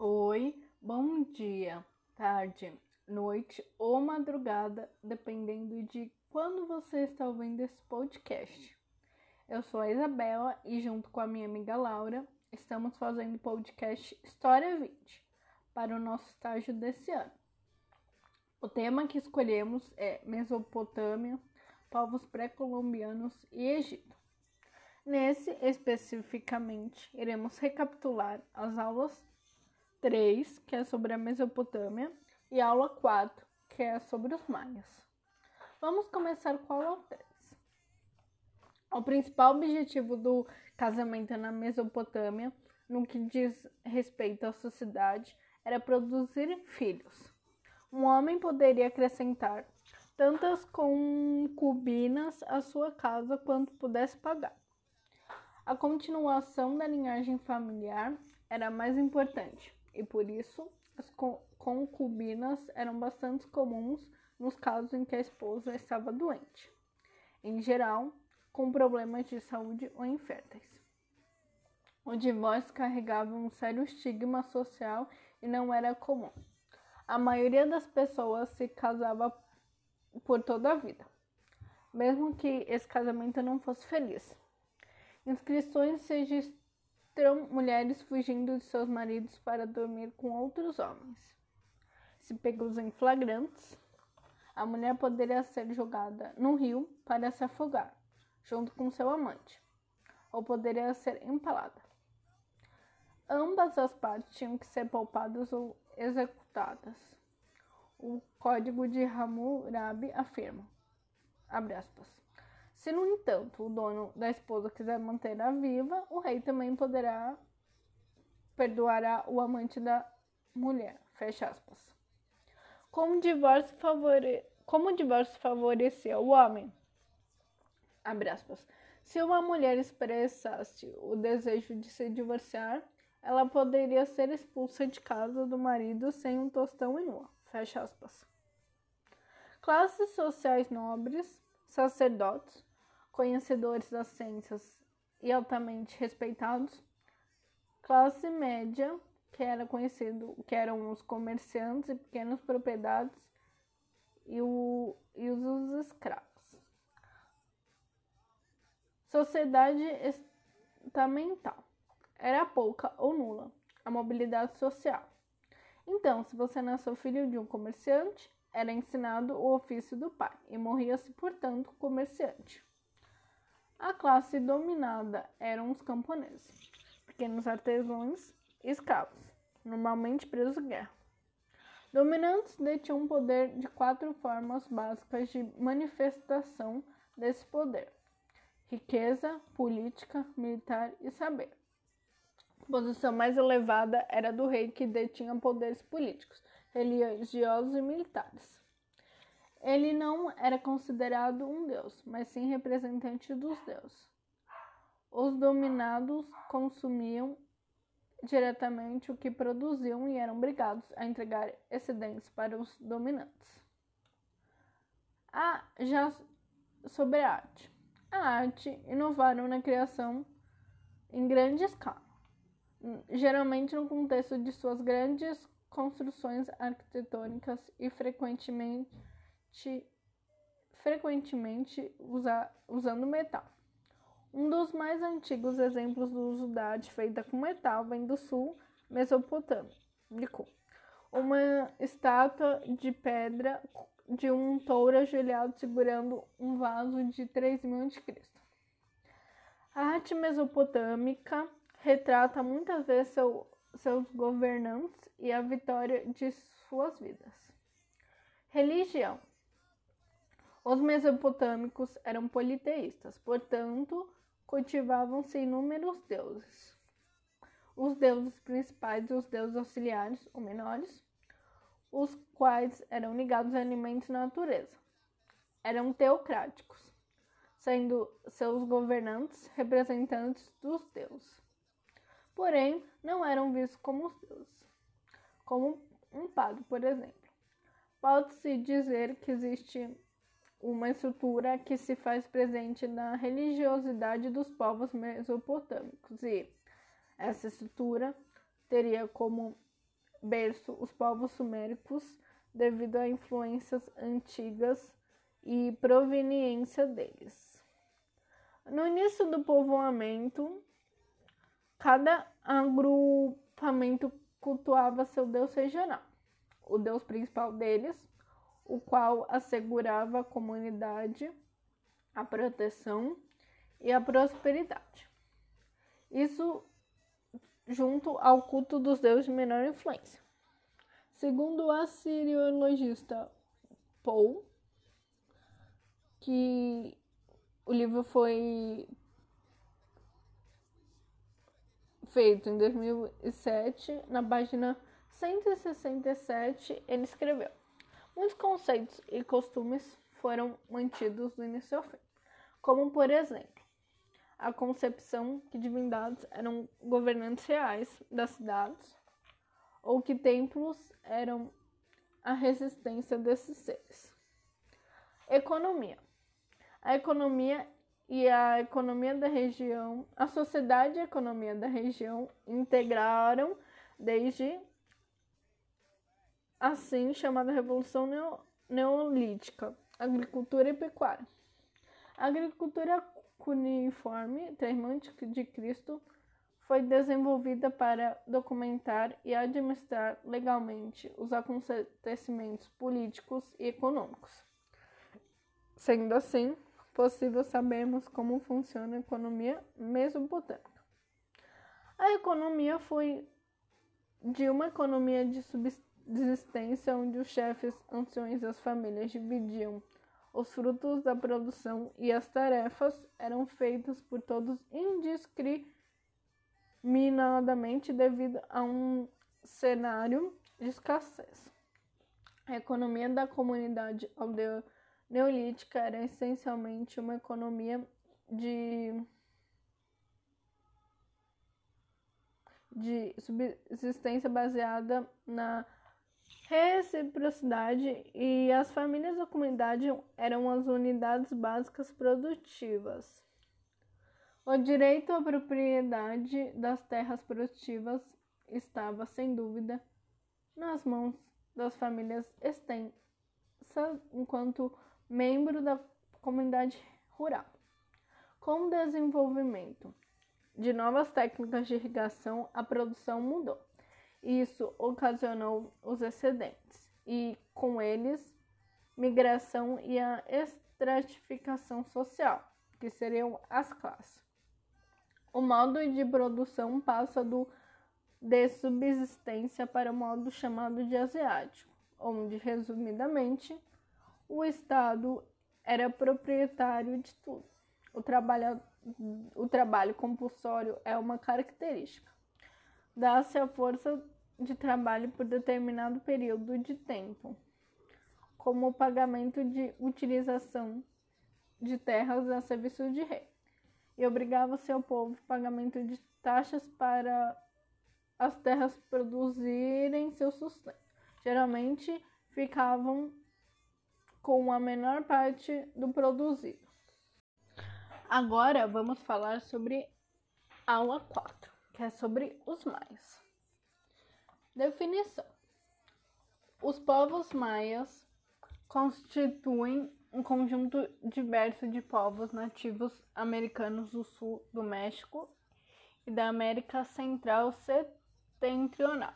Oi, bom dia, tarde, noite ou madrugada, dependendo de quando você está ouvindo esse podcast. Eu sou a Isabela e, junto com a minha amiga Laura, estamos fazendo o podcast História 20 para o nosso estágio desse ano. O tema que escolhemos é Mesopotâmia, povos pré-colombianos e Egito. Nesse, especificamente, iremos recapitular as aulas 3, que é sobre a Mesopotâmia, e aula 4, que é sobre os maias. Vamos começar com a aula 3. O principal objetivo do casamento na Mesopotâmia, no que diz respeito à sociedade, era produzir filhos. Um homem poderia acrescentar tantas concubinas à sua casa quanto pudesse pagar. A continuação da linhagem familiar era mais importante e por isso as concubinas eram bastante comuns nos casos em que a esposa estava doente, em geral com problemas de saúde ou inférteis. O divórcio carregava um sério estigma social e não era comum. A maioria das pessoas se casava por toda a vida, mesmo que esse casamento não fosse feliz. Inscrições registram mulheres fugindo de seus maridos para dormir com outros homens. Se pegos em flagrantes, a mulher poderia ser jogada no rio para se afogar, junto com seu amante, ou poderia ser empalada. Ambas as partes tinham que ser poupadas ou executadas. O Código de Hammurabi afirma, aspas, se, no entanto, o dono da esposa quiser mantê-la viva, o rei também poderá perdoará o amante da mulher. Fecha aspas. Como o divórcio, favore... Como o divórcio favorecia o homem? Abre aspas. Se uma mulher expressasse o desejo de se divorciar, ela poderia ser expulsa de casa do marido sem um tostão e nua. Fecha aspas. Classes sociais nobres, sacerdotes, conhecedores das ciências e altamente respeitados, classe média, que era conhecido, que eram os comerciantes e pequenas propriedades e, o, e os escravos. Sociedade estamental era pouca ou nula a mobilidade social. Então, se você nasceu filho de um comerciante, era ensinado o ofício do pai e morria-se, portanto, comerciante. A classe dominada eram os camponeses, pequenos artesãos e escravos, normalmente presos em guerra. Dominantes detinham poder de quatro formas básicas de manifestação desse poder: riqueza, política, militar e saber. A posição mais elevada era do rei, que detinha poderes políticos, religiosos e militares. Ele não era considerado um deus, mas sim representante dos deuses. Os dominados consumiam diretamente o que produziam e eram obrigados a entregar excedentes para os dominantes. Ah, já sobre a arte. A arte inovaram na criação em grande escala, geralmente no contexto de suas grandes construções arquitetônicas e frequentemente frequentemente usa, usando metal. Um dos mais antigos exemplos do uso da arte feita com metal vem do sul mesopotâmico. Uma estátua de pedra de um touro ajoelhado segurando um vaso de 3000 a.C. A arte mesopotâmica retrata muitas vezes seu, seus governantes e a vitória de suas vidas. Religião os mesopotâmicos eram politeístas, portanto, cultivavam-se inúmeros deuses. Os deuses principais e os deuses auxiliares, ou menores, os quais eram ligados a alimentos na natureza. Eram teocráticos, sendo seus governantes representantes dos deuses. Porém, não eram vistos como os deuses, como um padre, por exemplo. Pode-se dizer que existe uma estrutura que se faz presente na religiosidade dos povos mesopotâmicos, e essa estrutura teria como berço os povos suméricos devido a influências antigas e proveniência deles. No início do povoamento, cada agrupamento cultuava seu deus regional, o deus principal deles, o qual assegurava à comunidade a proteção e a prosperidade. Isso junto ao culto dos deuses de menor influência. Segundo o assiriologista Paul, que o livro foi feito em 2007, na página 167, ele escreveu: Muitos conceitos e costumes foram mantidos do início ao fim, como por exemplo, a concepção que divindades eram governantes reais das cidades, ou que templos eram a resistência desses seres. Economia. A economia e a economia da região, a sociedade e a economia da região integraram desde assim chamada Revolução Neolítica, agricultura e pecuária. A agricultura cuneiforme, termo de Cristo, foi desenvolvida para documentar e administrar legalmente os acontecimentos políticos e econômicos. Sendo assim, possível sabermos como funciona a economia mesopotâmica. A economia foi de uma economia de subsistência onde os chefes anciões das famílias dividiam os frutos da produção e as tarefas eram feitas por todos indiscriminadamente devido a um cenário de escassez. A economia da comunidade aldeia neolítica era essencialmente uma economia de de subsistência baseada na reciprocidade e as famílias da comunidade eram as unidades básicas produtivas. O direito à propriedade das terras produtivas estava, sem dúvida, nas mãos das famílias extensas enquanto membro da comunidade rural. Com o desenvolvimento de novas técnicas de irrigação, a produção mudou. Isso ocasionou os excedentes e, com eles, migração e a estratificação social, que seriam as classes. O modo de produção passa do de subsistência para o modo chamado de asiático, onde, resumidamente, o Estado era proprietário de tudo. O trabalho, o trabalho compulsório é uma característica dá-se a força de trabalho por determinado período de tempo, como o pagamento de utilização de terras a serviço de rei, e obrigava seu povo pagamento de taxas para as terras produzirem seu sustento. Geralmente ficavam com a menor parte do produzido. Agora vamos falar sobre aula 4 que é sobre os maias. Definição: Os povos maias constituem um conjunto diverso de povos nativos americanos do sul do México e da América Central Setentrional.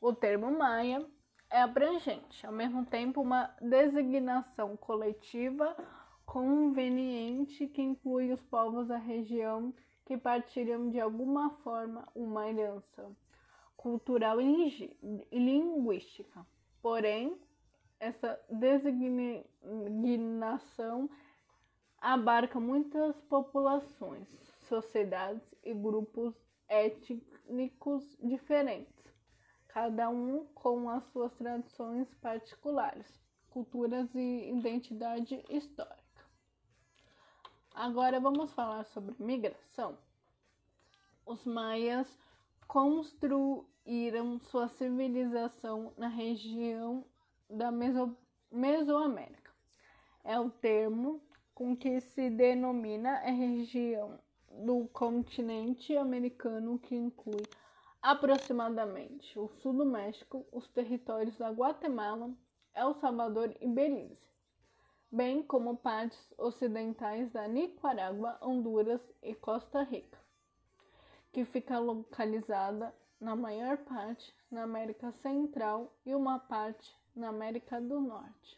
O termo maia é abrangente, ao mesmo tempo uma designação coletiva conveniente que inclui os povos da região que partilham de alguma forma uma herança cultural e linguística. Porém, essa designação abarca muitas populações, sociedades e grupos étnicos diferentes, cada um com as suas tradições particulares, culturas e identidade histórica. Agora vamos falar sobre migração. Os maias construíram sua civilização na região da Meso Mesoamérica. É o termo com que se denomina a região do continente americano que inclui aproximadamente o sul do México, os territórios da Guatemala, El Salvador e Belize, bem como partes ocidentais da Nicarágua, Honduras e Costa Rica, que fica localizada na maior parte na América Central e uma parte na América do Norte,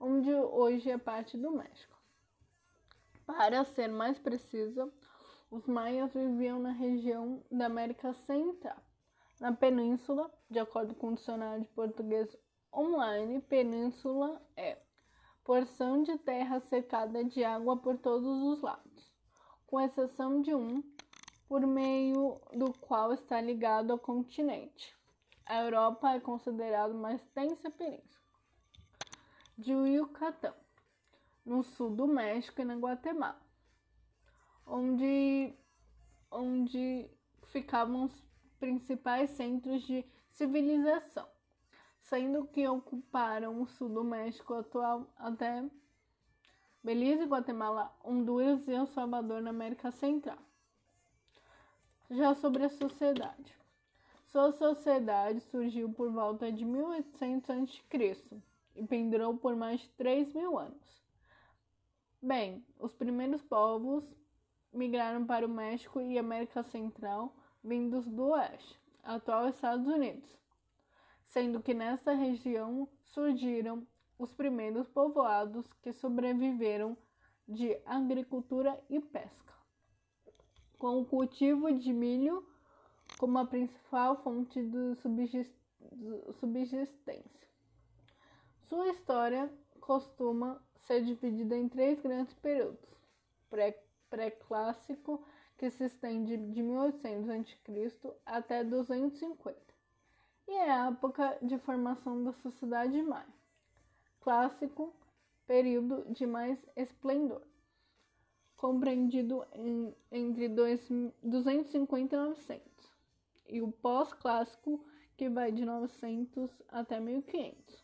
onde hoje é parte do México. Para ser mais precisa, os maias viviam na região da América Central. Na península, de acordo com o dicionário de português online, península é porção de terra secada de água por todos os lados, com exceção de um, por meio do qual está ligado ao continente. A Europa é considerada uma extensa península de Yucatán, no sul do México e na Guatemala, onde, onde ficavam os principais centros de civilização, sendo que ocuparam o sul do México atual até Belize, Guatemala, Honduras e El Salvador na América Central. Já sobre a sociedade. Sua sociedade surgiu por volta de 1800 a.C. e pendurou por mais de 3 mil anos. Bem, os primeiros povos migraram para o México e América Central, vindos do oeste, atual Estados Unidos, sendo que nesta região surgiram os primeiros povoados que sobreviveram de agricultura e pesca, com o cultivo de milho como a principal fonte de subsistência. Sua história costuma ser dividida em três grandes períodos: pré-clássico, que se estende de 1800 a.C. até 250, e é a época de formação da sociedade maia. Clássico, período de mais esplendor, compreendido em, entre 250 e 900 e o pós-clássico, que vai de 900 até 1500.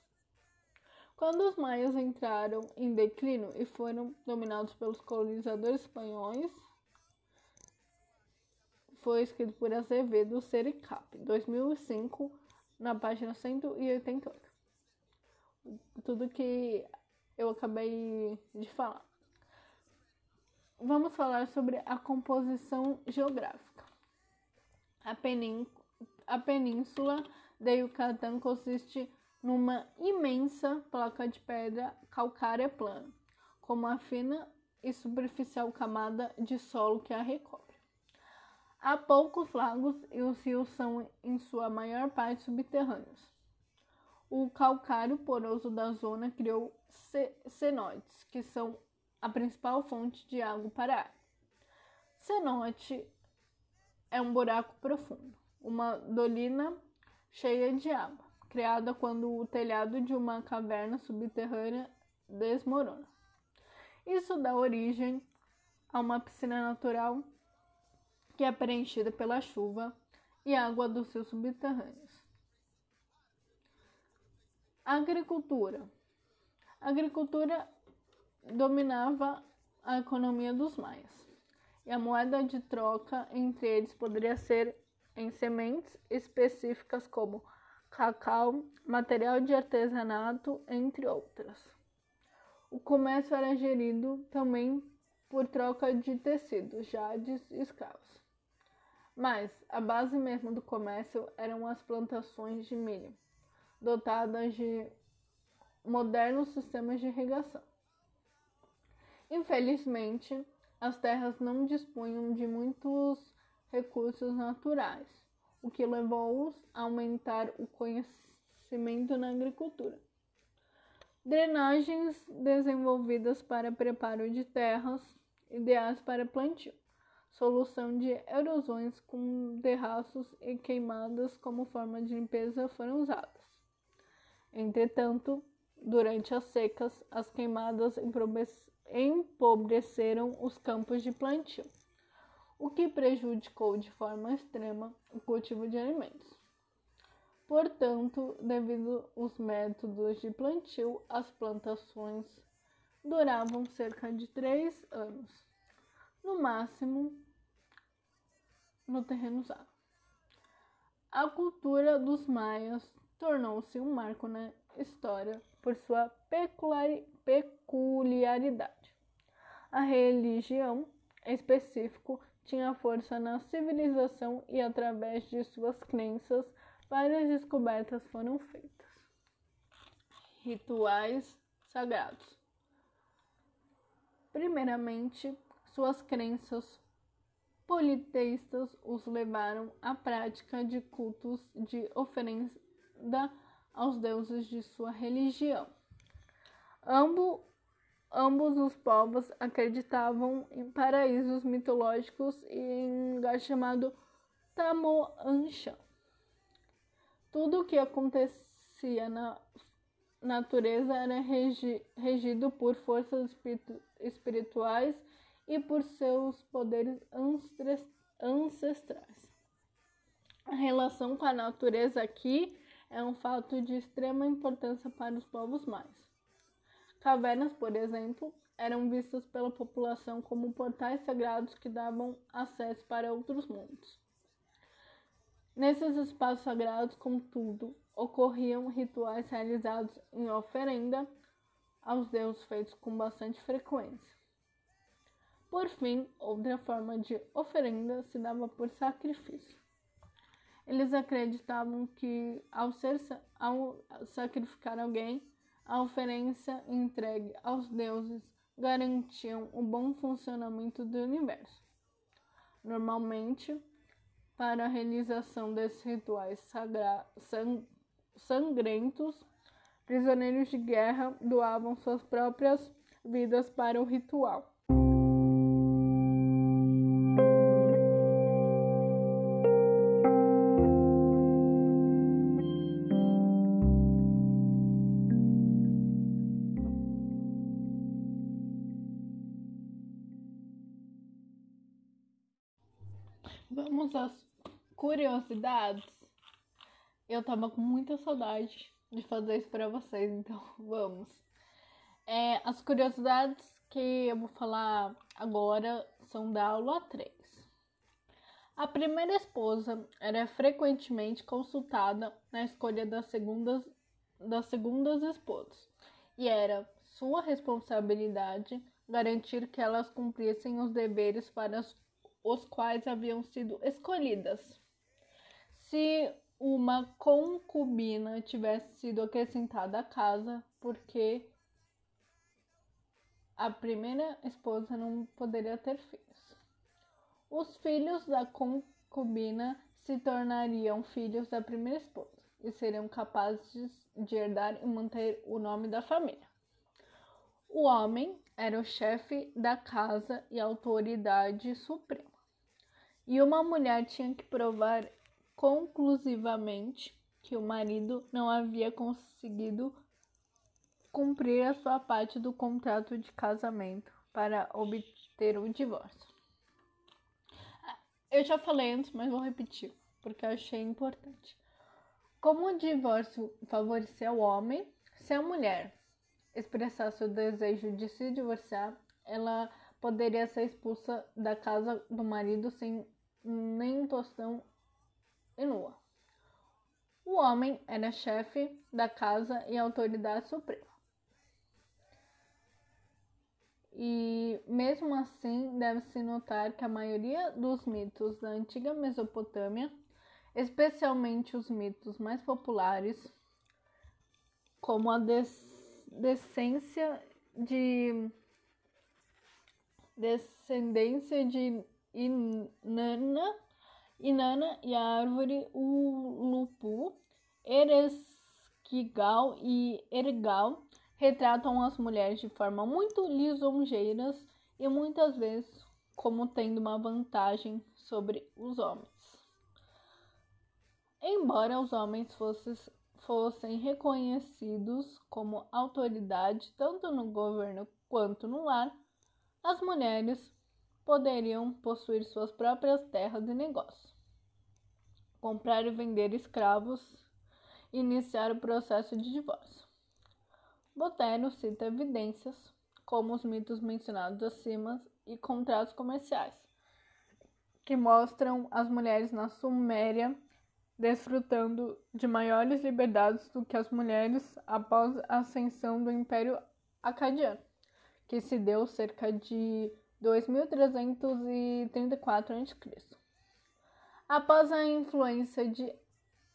Quando os maias entraram em declínio e foram dominados pelos colonizadores espanhóis, foi escrito por Azevedo Sericap, 2005, na página 188. Tudo que eu acabei de falar. Vamos falar sobre a composição geográfica. A, penin a península de Yucatán consiste numa imensa placa de pedra calcária plana, com uma fina e superficial camada de solo que a recobre. Há poucos lagos e os rios são, em sua maior parte, subterrâneos. O calcário poroso da zona criou cenotes, que são a principal fonte de água para. Cenote é um buraco profundo, uma dolina cheia de água, criada quando o telhado de uma caverna subterrânea desmorona. Isso dá origem a uma piscina natural que é preenchida pela chuva e água dos rios subterrâneos. Agricultura. Agricultura dominava a economia dos maias e a moeda de troca entre eles poderia ser em sementes específicas como cacau, material de artesanato, entre outras. O comércio era gerido também por troca de tecidos, jades e escravos. Mas a base mesmo do comércio eram as plantações de milho, dotadas de modernos sistemas de irrigação. Infelizmente, as terras não dispunham de muitos recursos naturais, o que levou-os a aumentar o conhecimento na agricultura. Drenagens desenvolvidas para preparo de terras ideais para plantio, solução de erosões com terraços e queimadas como forma de limpeza foram usadas. Entretanto, durante as secas, as queimadas empobreceram os campos de plantio, o que prejudicou de forma extrema o cultivo de alimentos. Portanto, devido aos métodos de plantio, as plantações duravam cerca de três anos, no máximo no terreno usado. A cultura dos maias tornou-se um marco na história por sua peculiaridade. A religião, em específico, tinha força na civilização e, através de suas crenças, várias descobertas foram feitas. Rituais sagrados. Primeiramente, suas crenças politeístas os levaram à prática de cultos de oferenda aos deuses de sua religião. Ambo, ambos os povos acreditavam em paraísos mitológicos e em um lugar chamado Tamoansha. Tudo o que acontecia na natureza era regi, regido por forças espirituais e por seus poderes ancestrais. A relação com a natureza aqui é um fato de extrema importância para os povos mais. Cavernas, por exemplo, eram vistas pela população como portais sagrados que davam acesso para outros mundos. Nesses espaços sagrados, contudo, ocorriam rituais realizados em oferenda aos deuses feitos com bastante frequência. Por fim, outra forma de oferenda se dava por sacrifício. Eles acreditavam que, ao, ser, ao sacrificar alguém, a oferência entregue aos deuses garantiam o bom funcionamento do universo. Normalmente, para a realização desses rituais sang sangrentos, prisioneiros de guerra doavam suas próprias vidas para o ritual. Às curiosidades. Eu tava com muita saudade de fazer isso para vocês, então vamos. É, as curiosidades que eu vou falar agora são da aula 3. A primeira esposa era frequentemente consultada na escolha das segundas, das segundas esposas, e era sua responsabilidade garantir que elas cumprissem os deveres para as os quais haviam sido escolhidas. Se uma concubina tivesse sido acrescentada à casa, porque a primeira esposa não poderia ter filhos. Os filhos da concubina se tornariam filhos da primeira esposa e seriam capazes de herdar e manter o nome da família. O homem era o chefe da casa e autoridade suprema e uma mulher tinha que provar conclusivamente que o marido não havia conseguido cumprir a sua parte do contrato de casamento para obter o divórcio. Eu já falei antes, mas vou repetir, porque eu achei importante. Como o divórcio favorecia o homem, se a mulher expressasse o desejo de se divorciar, ela poderia ser expulsa da casa do marido sem nem tostão e nua. O homem era chefe da casa e autoridade suprema. E mesmo assim, deve-se notar que a maioria dos mitos da antiga Mesopotâmia, especialmente os mitos mais populares, como a descendência de descendência de Inanna, Inanna e a árvore Ulupu, Eresquigal e Ergal retratam as mulheres de forma muito lisonjeiras e muitas vezes como tendo uma vantagem sobre os homens. Embora os homens fossem, fossem reconhecidos como autoridade tanto no governo quanto no lar, as mulheres poderiam possuir suas próprias terras e negócios, comprar e vender escravos e iniciar o processo de divórcio. Botero cita evidências, como os mitos mencionados acima e contratos comerciais, que mostram as mulheres na Suméria desfrutando de maiores liberdades do que as mulheres após a ascensão do Império Acadiano, que se deu cerca de 2334 a.C. Após a influência de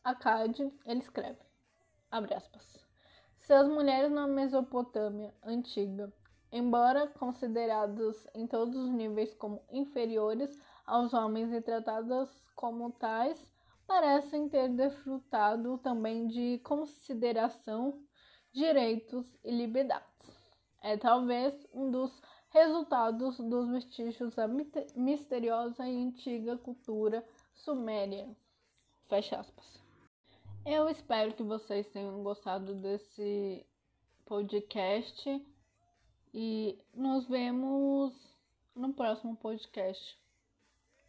Acade, ele escreve, abre aspas, se as mulheres na Mesopotâmia antiga, embora consideradas em todos os níveis como inferiores aos homens e tratadas como tais, parecem ter desfrutado também de consideração, direitos e liberdades. É talvez um dos resultados dos vestígios da misteriosa e antiga cultura suméria. Fecha aspas. Eu espero que vocês tenham gostado desse podcast e nos vemos no próximo podcast.